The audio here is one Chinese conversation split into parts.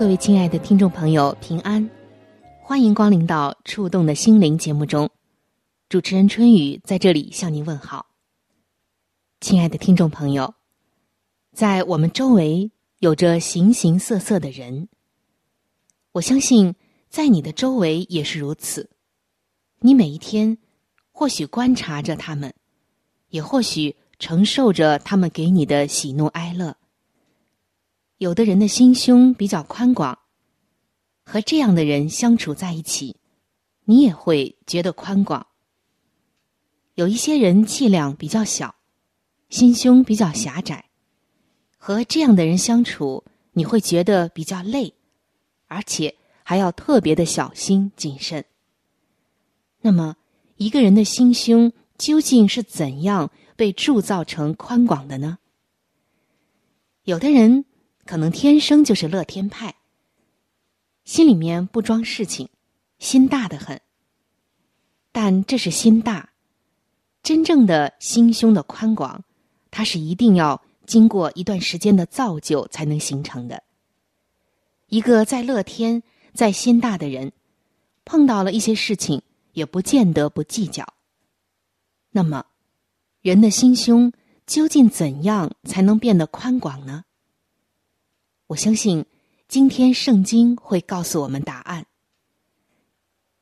各位亲爱的听众朋友，平安，欢迎光临到《触动的心灵》节目中。主持人春雨在这里向您问好，亲爱的听众朋友，在我们周围有着形形色色的人，我相信在你的周围也是如此。你每一天或许观察着他们，也或许承受着他们给你的喜怒哀乐。有的人的心胸比较宽广，和这样的人相处在一起，你也会觉得宽广。有一些人气量比较小，心胸比较狭窄，和这样的人相处，你会觉得比较累，而且还要特别的小心谨慎。那么，一个人的心胸究竟是怎样被铸造成宽广的呢？有的人可能天生就是乐天派，心里面不装事情，心大的很。但这是心大。真正的心胸的宽广，它是一定要经过一段时间的造就才能形成的。一个在乐天、在心大的人，碰到了一些事情，也不见得不计较。那么，人的心胸究竟怎样才能变得宽广呢？我相信，今天圣经会告诉我们答案。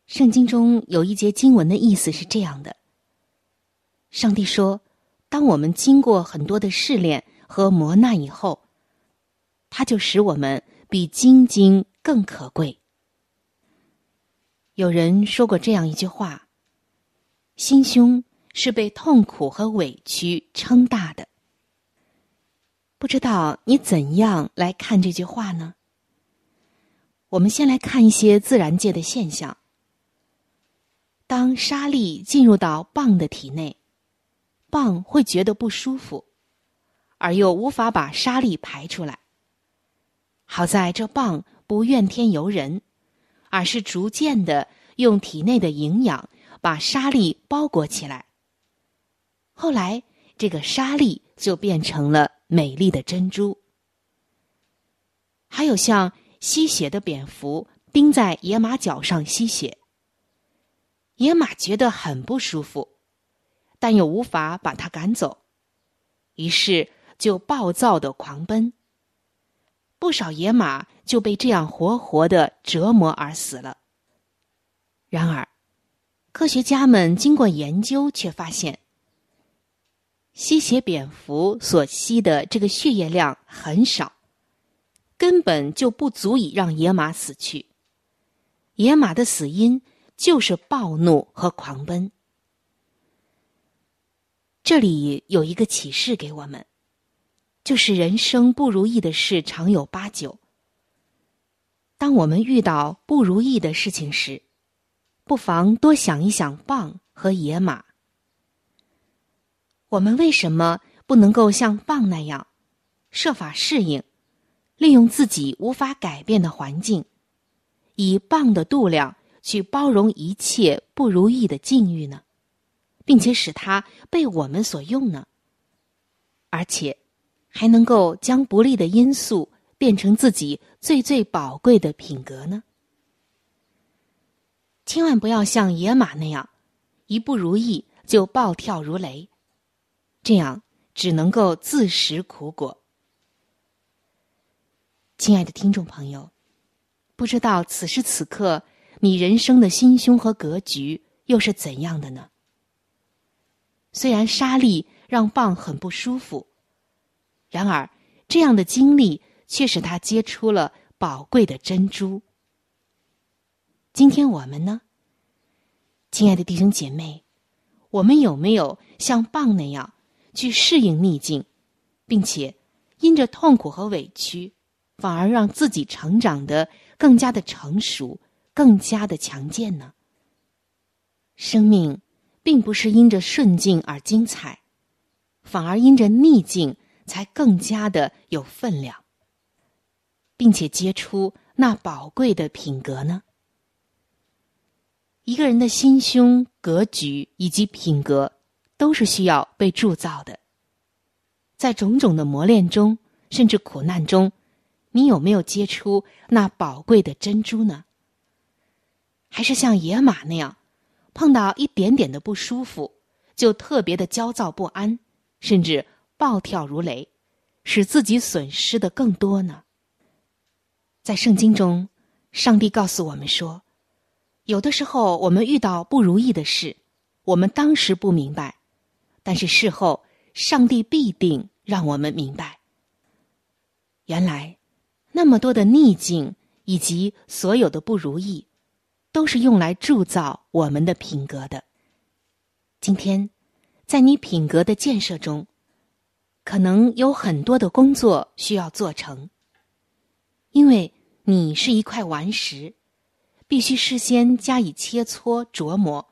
圣经中有一节经文的意思是这样的。上帝说：“当我们经过很多的试炼和磨难以后，他就使我们比金金更可贵。”有人说过这样一句话：“心胸是被痛苦和委屈撑大的。”不知道你怎样来看这句话呢？我们先来看一些自然界的现象。当沙粒进入到蚌的体内。蚌会觉得不舒服，而又无法把沙粒排出来。好在这蚌不怨天尤人，而是逐渐的用体内的营养把沙粒包裹起来。后来，这个沙粒就变成了美丽的珍珠。还有像吸血的蝙蝠钉在野马脚上吸血，野马觉得很不舒服。但又无法把它赶走，于是就暴躁的狂奔。不少野马就被这样活活的折磨而死了。然而，科学家们经过研究，却发现，吸血蝙蝠所吸的这个血液量很少，根本就不足以让野马死去。野马的死因就是暴怒和狂奔。这里有一个启示给我们，就是人生不如意的事常有八九。当我们遇到不如意的事情时，不妨多想一想蚌和野马。我们为什么不能够像蚌那样，设法适应，利用自己无法改变的环境，以蚌的度量去包容一切不如意的境遇呢？并且使它被我们所用呢，而且还能够将不利的因素变成自己最最宝贵的品格呢。千万不要像野马那样，一不如意就暴跳如雷，这样只能够自食苦果。亲爱的听众朋友，不知道此时此刻你人生的心胸和格局又是怎样的呢？虽然沙粒让蚌很不舒服，然而这样的经历却使他结出了宝贵的珍珠。今天我们呢，亲爱的弟兄姐妹，我们有没有像蚌那样去适应逆境，并且因着痛苦和委屈，反而让自己成长的更加的成熟，更加的强健呢？生命。并不是因着顺境而精彩，反而因着逆境才更加的有分量，并且结出那宝贵的品格呢？一个人的心胸、格局以及品格，都是需要被铸造的。在种种的磨练中，甚至苦难中，你有没有结出那宝贵的珍珠呢？还是像野马那样？碰到一点点的不舒服，就特别的焦躁不安，甚至暴跳如雷，使自己损失的更多呢。在圣经中，上帝告诉我们说，有的时候我们遇到不如意的事，我们当时不明白，但是事后上帝必定让我们明白。原来，那么多的逆境以及所有的不如意。都是用来铸造我们的品格的。今天，在你品格的建设中，可能有很多的工作需要做成。因为你是一块顽石，必须事先加以切磋琢磨，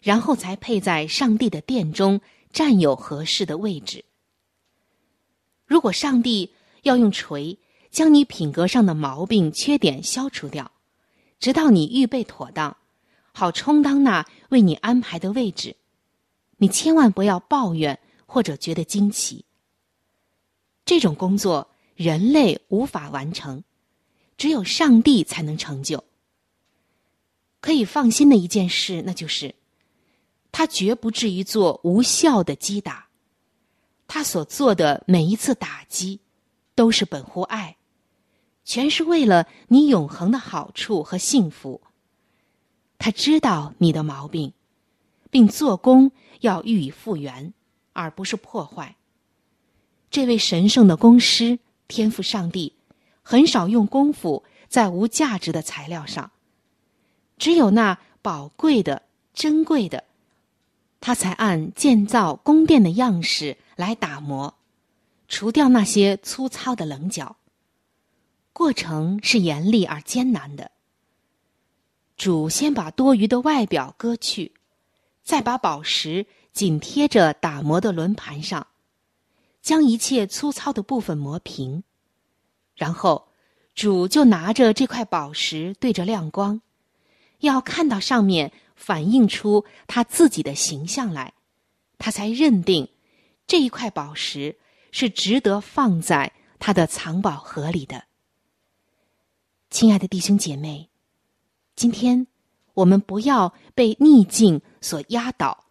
然后才配在上帝的殿中占有合适的位置。如果上帝要用锤将你品格上的毛病缺点消除掉。直到你预备妥当，好充当那为你安排的位置，你千万不要抱怨或者觉得惊奇。这种工作人类无法完成，只有上帝才能成就。可以放心的一件事，那就是，他绝不至于做无效的击打，他所做的每一次打击，都是本乎爱。全是为了你永恒的好处和幸福。他知道你的毛病，并做工要予以复原，而不是破坏。这位神圣的公师天赋上帝，很少用功夫在无价值的材料上，只有那宝贵的、珍贵的，他才按建造宫殿的样式来打磨，除掉那些粗糙的棱角。过程是严厉而艰难的。主先把多余的外表割去，再把宝石紧贴着打磨的轮盘上，将一切粗糙的部分磨平，然后主就拿着这块宝石对着亮光，要看到上面反映出他自己的形象来，他才认定这一块宝石是值得放在他的藏宝盒里的。亲爱的弟兄姐妹，今天我们不要被逆境所压倒，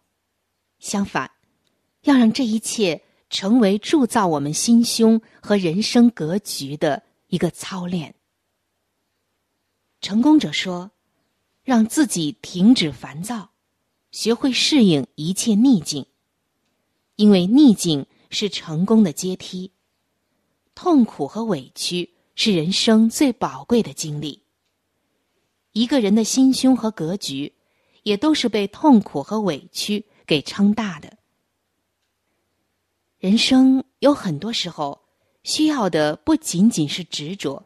相反，要让这一切成为铸造我们心胸和人生格局的一个操练。成功者说：“让自己停止烦躁，学会适应一切逆境，因为逆境是成功的阶梯，痛苦和委屈。”是人生最宝贵的经历。一个人的心胸和格局，也都是被痛苦和委屈给撑大的。人生有很多时候，需要的不仅仅是执着，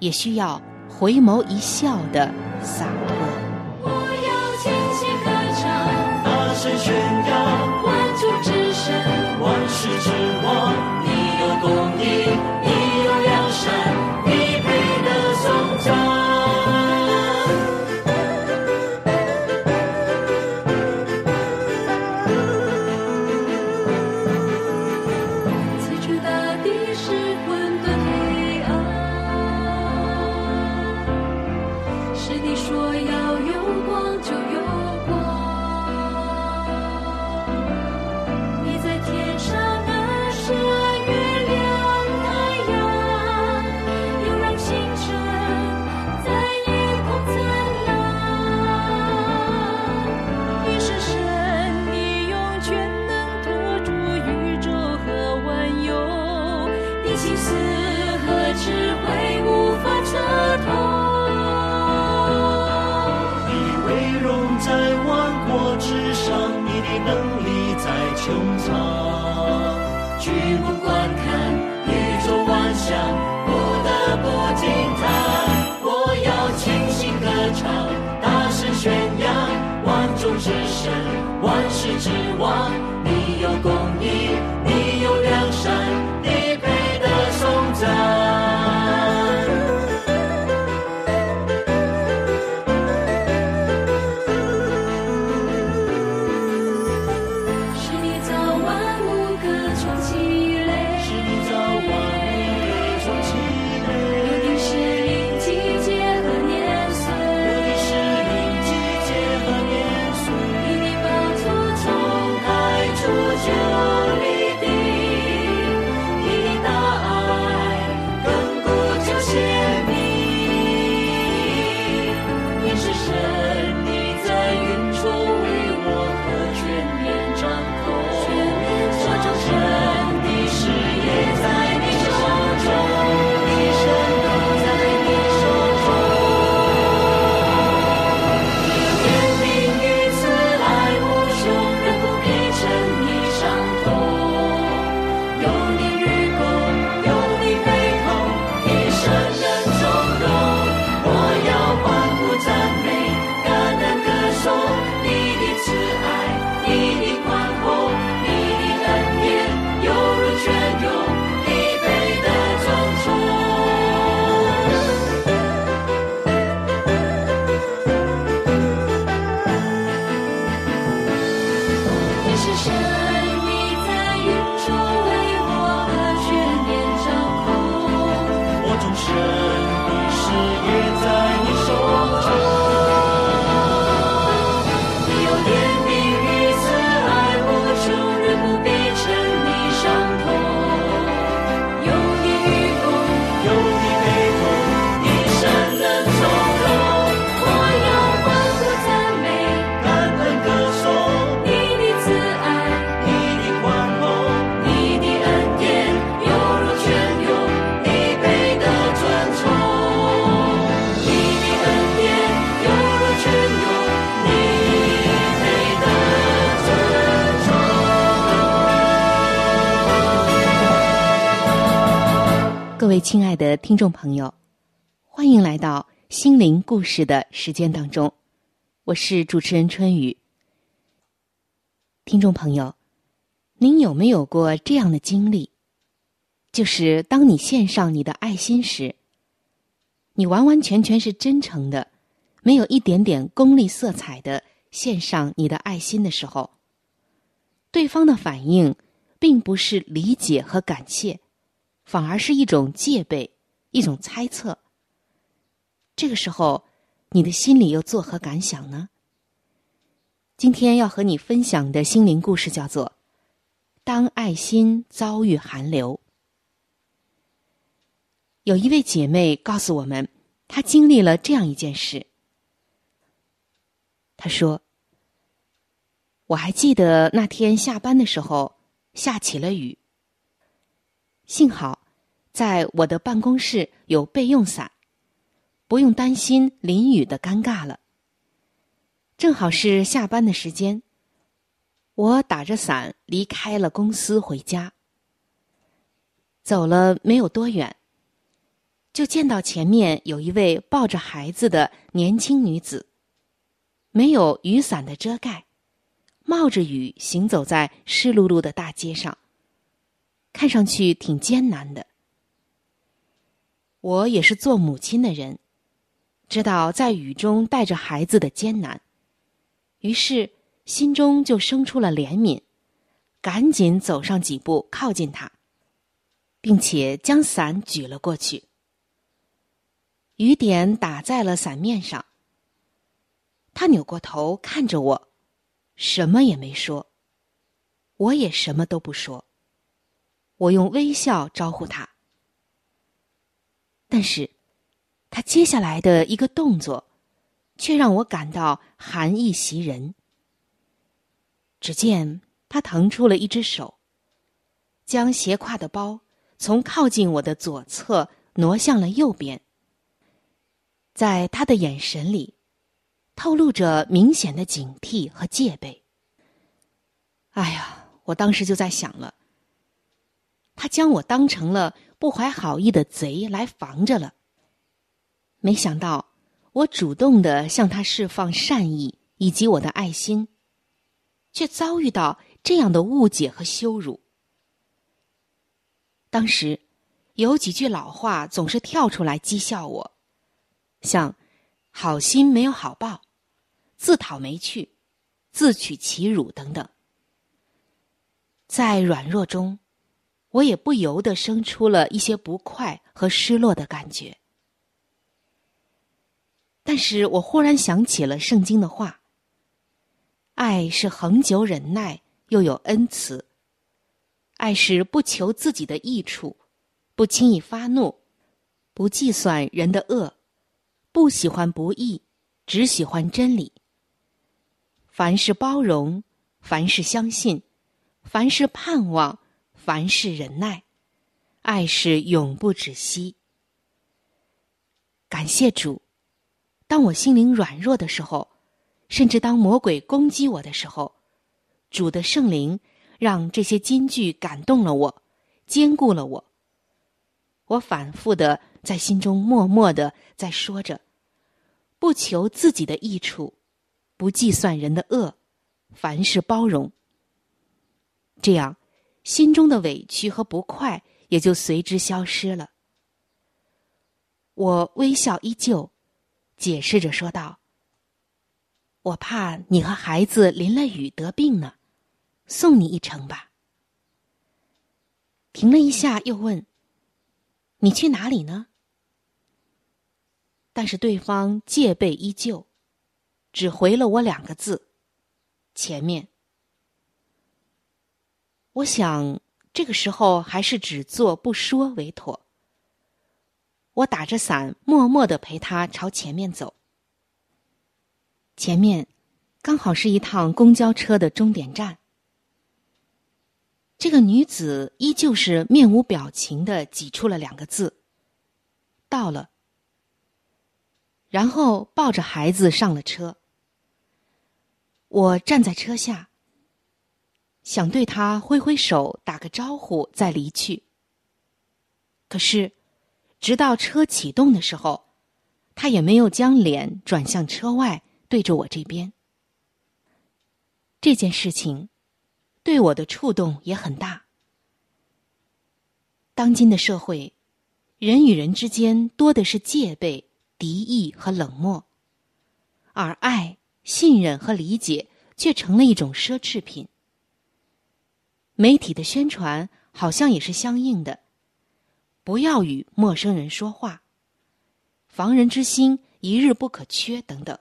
也需要回眸一笑的洒脱。我要轻轻歌唱，大声宣亲爱的听众朋友，欢迎来到心灵故事的时间当中，我是主持人春雨。听众朋友，您有没有过这样的经历？就是当你献上你的爱心时，你完完全全是真诚的，没有一点点功利色彩的献上你的爱心的时候，对方的反应并不是理解和感谢。反而是一种戒备，一种猜测。这个时候，你的心里又作何感想呢？今天要和你分享的心灵故事叫做《当爱心遭遇寒流》。有一位姐妹告诉我们，她经历了这样一件事。她说：“我还记得那天下班的时候，下起了雨。”幸好，在我的办公室有备用伞，不用担心淋雨的尴尬了。正好是下班的时间，我打着伞离开了公司回家。走了没有多远，就见到前面有一位抱着孩子的年轻女子，没有雨伞的遮盖，冒着雨行走在湿漉漉的大街上。看上去挺艰难的。我也是做母亲的人，知道在雨中带着孩子的艰难，于是心中就生出了怜悯，赶紧走上几步靠近他，并且将伞举了过去。雨点打在了伞面上。他扭过头看着我，什么也没说。我也什么都不说。我用微笑招呼他，但是，他接下来的一个动作，却让我感到寒意袭人。只见他腾出了一只手，将斜挎的包从靠近我的左侧挪向了右边。在他的眼神里，透露着明显的警惕和戒备。哎呀，我当时就在想了，他将我当成了不怀好意的贼来防着了。没想到，我主动的向他释放善意以及我的爱心，却遭遇到这样的误解和羞辱。当时，有几句老话总是跳出来讥笑我，像“好心没有好报”“自讨没趣”“自取其辱”等等。在软弱中，我也不由得生出了一些不快和失落的感觉。但是我忽然想起了圣经的话：“爱是恒久忍耐，又有恩慈。爱是不求自己的益处，不轻易发怒，不计算人的恶，不喜欢不义，只喜欢真理。凡是包容，凡是相信，凡是盼望，凡事忍耐，爱是永不止息。”感谢主。当我心灵软弱的时候，甚至当魔鬼攻击我的时候，主的圣灵让这些金句感动了我，坚固了我。我反复的在心中默默的在说着：不求自己的益处，不计算人的恶，凡事包容。这样，心中的委屈和不快也就随之消失了。我微笑依旧。解释着说道：“我怕你和孩子淋了雨得病呢，送你一程吧。”停了一下，又问：“你去哪里呢？”但是对方戒备依旧，只回了我两个字：“前面。”我想这个时候还是只做不说为妥。我打着伞，默默的陪他朝前面走。前面刚好是一趟公交车的终点站。这个女子依旧是面无表情的挤出了两个字：“到了。”然后抱着孩子上了车。我站在车下，想对他挥挥手打个招呼，再离去。可是。直到车启动的时候，他也没有将脸转向车外，对着我这边。这件事情对我的触动也很大。当今的社会，人与人之间多的是戒备、敌意和冷漠，而爱、信任和理解却成了一种奢侈品。媒体的宣传好像也是相应的。不要与陌生人说话，防人之心一日不可缺，等等。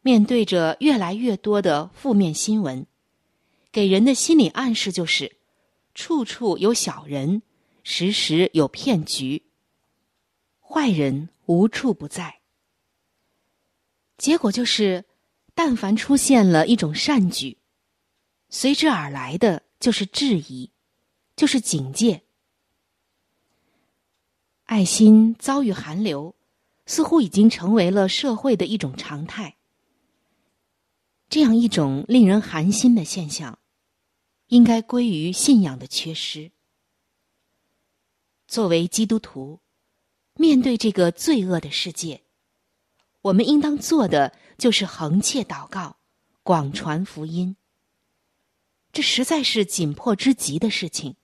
面对着越来越多的负面新闻，给人的心理暗示就是：处处有小人，时时有骗局，坏人无处不在。结果就是，但凡出现了一种善举，随之而来的就是质疑，就是警戒。爱心遭遇寒流，似乎已经成为了社会的一种常态。这样一种令人寒心的现象，应该归于信仰的缺失。作为基督徒，面对这个罪恶的世界，我们应当做的就是横切祷告，广传福音。这实在是紧迫之极的事情。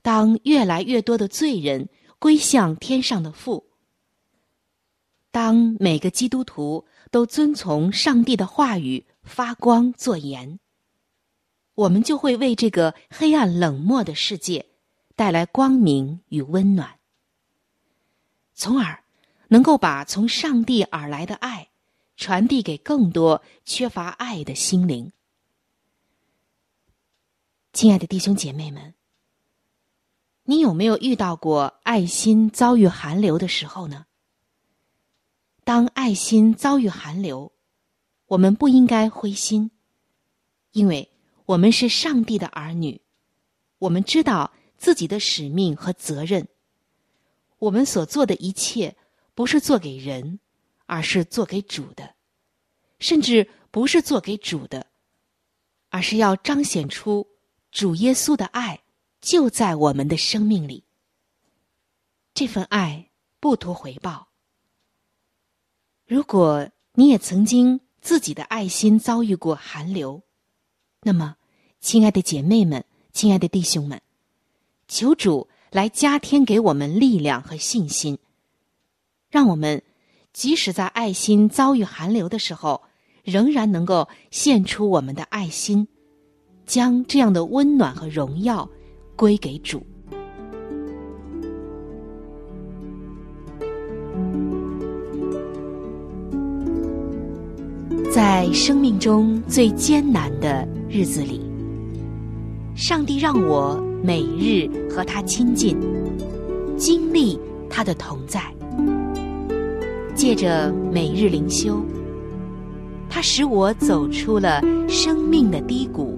当越来越多的罪人归向天上的父，当每个基督徒都遵从上帝的话语发光作盐，我们就会为这个黑暗冷漠的世界带来光明与温暖，从而能够把从上帝而来的爱传递给更多缺乏爱的心灵。亲爱的弟兄姐妹们。你有没有遇到过爱心遭遇寒流的时候呢？当爱心遭遇寒流，我们不应该灰心，因为我们是上帝的儿女，我们知道自己的使命和责任。我们所做的一切，不是做给人，而是做给主的，甚至不是做给主的，而是要彰显出主耶稣的爱就在我们的生命里。这份爱不图回报。如果你也曾经自己的爱心遭遇过寒流，那么，亲爱的姐妹们，亲爱的弟兄们，求主来加添给我们力量和信心，让我们即使在爱心遭遇寒流的时候，仍然能够献出我们的爱心，将这样的温暖和荣耀归给主。在生命中最艰难的日子里，上帝让我每日和他亲近，经历他的同在。借着每日灵修，他使我走出了生命的低谷，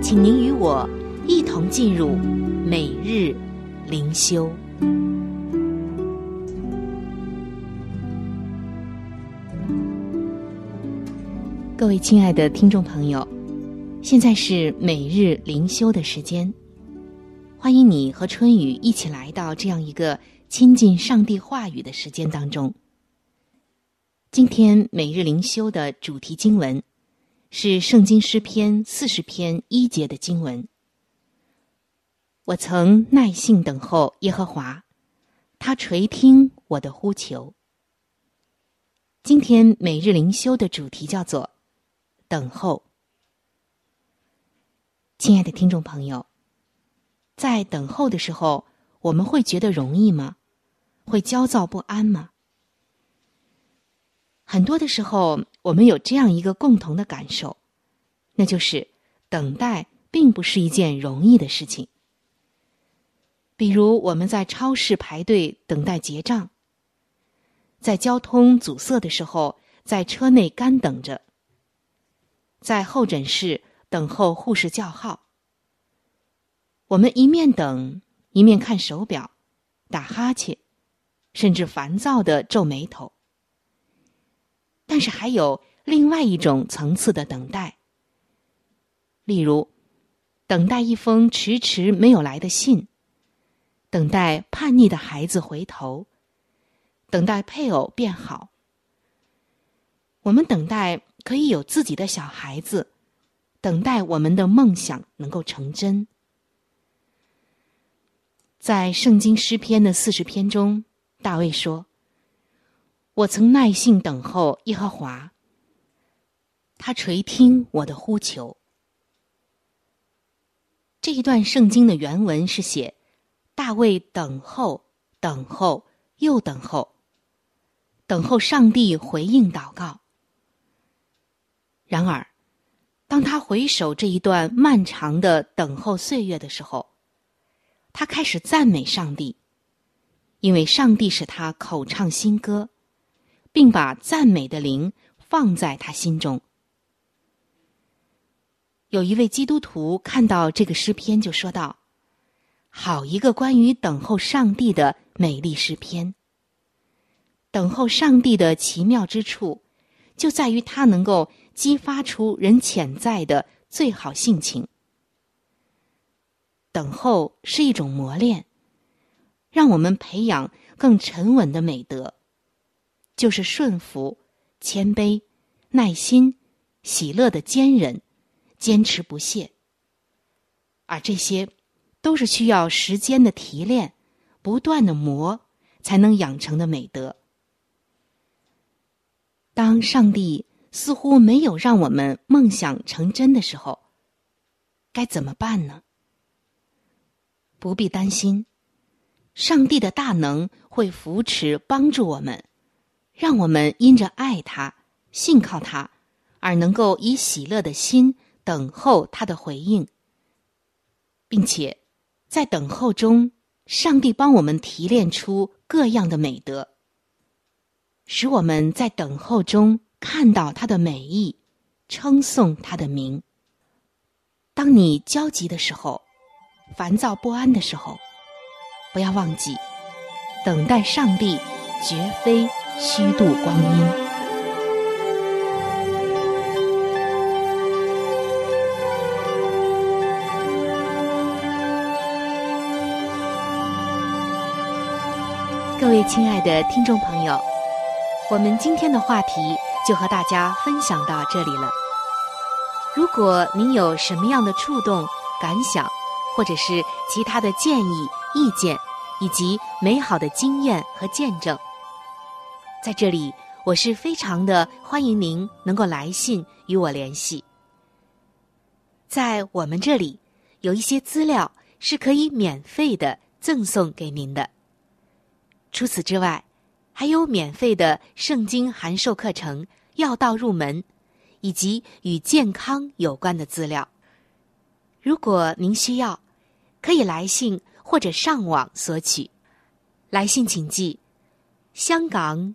请您与我一同进入每日灵修。各位亲爱的听众朋友，现在是每日灵修的时间，欢迎你和春雨一起来到这样一个亲近上帝话语的时间当中。今天每日灵修的主题经文是《圣经诗篇》四十篇一节的经文。我曾耐心等候耶和华，他垂听我的呼求。今天每日灵修的主题叫做。等候，亲爱的听众朋友，在等候的时候，我们会觉得容易吗？会焦躁不安吗？很多的时候，我们有这样一个共同的感受，那就是等待并不是一件容易的事情。比如我们在超市排队等待结账，在交通阻塞的时候，在车内干等着。在候诊室等候护士叫号，我们一面等一面看手表，打哈欠，甚至烦躁的皱眉头。但是还有另外一种层次的等待，例如等待一封迟迟没有来的信，等待叛逆的孩子回头，等待配偶变好。我们等待。可以有自己的小孩子，等待我们的梦想能够成真。在圣经诗篇的四十篇中，大卫说：“我曾耐性等候耶和华，他垂听我的呼求。”这一段圣经的原文是写：大卫等候，等候，又等候，等候上帝回应祷告。然而，当他回首这一段漫长的等候岁月的时候，他开始赞美上帝，因为上帝使他口唱新歌，并把赞美的灵放在他心中。有一位基督徒看到这个诗篇，就说道：“好一个关于等候上帝的美丽诗篇！等候上帝的奇妙之处，就在于它能够。”激发出人潜在的最好性情。等候是一种磨练，让我们培养更沉稳的美德，就是顺服、谦卑、耐心、喜乐的坚忍、坚持不懈。而这些，都是需要时间的提炼、不断的磨才能养成的美德。当上帝。似乎没有让我们梦想成真的时候，该怎么办呢？不必担心，上帝的大能会扶持帮助我们，让我们因着爱他、信靠他，而能够以喜乐的心等候他的回应，并且在等候中，上帝帮我们提炼出各样的美德，使我们在等候中看到他的美意，称颂他的名。当你焦急的时候。烦躁不安的时候，不要忘记，等待上帝绝非虚度光阴。各位亲爱的听众朋友，我们今天的话题就和大家分享到这里了。如果您有什么样的触动、感想，或者是其他的建议、意见，以及美好的经验和见证，在这里我是非常的欢迎您能够来信与我联系。在我们这里有一些资料是可以免费的赠送给您的。除此之外，还有免费的圣经函授课程、要道入门，以及与健康有关的资料。如果您需要。可以来信或者上网索取。来信请寄：香港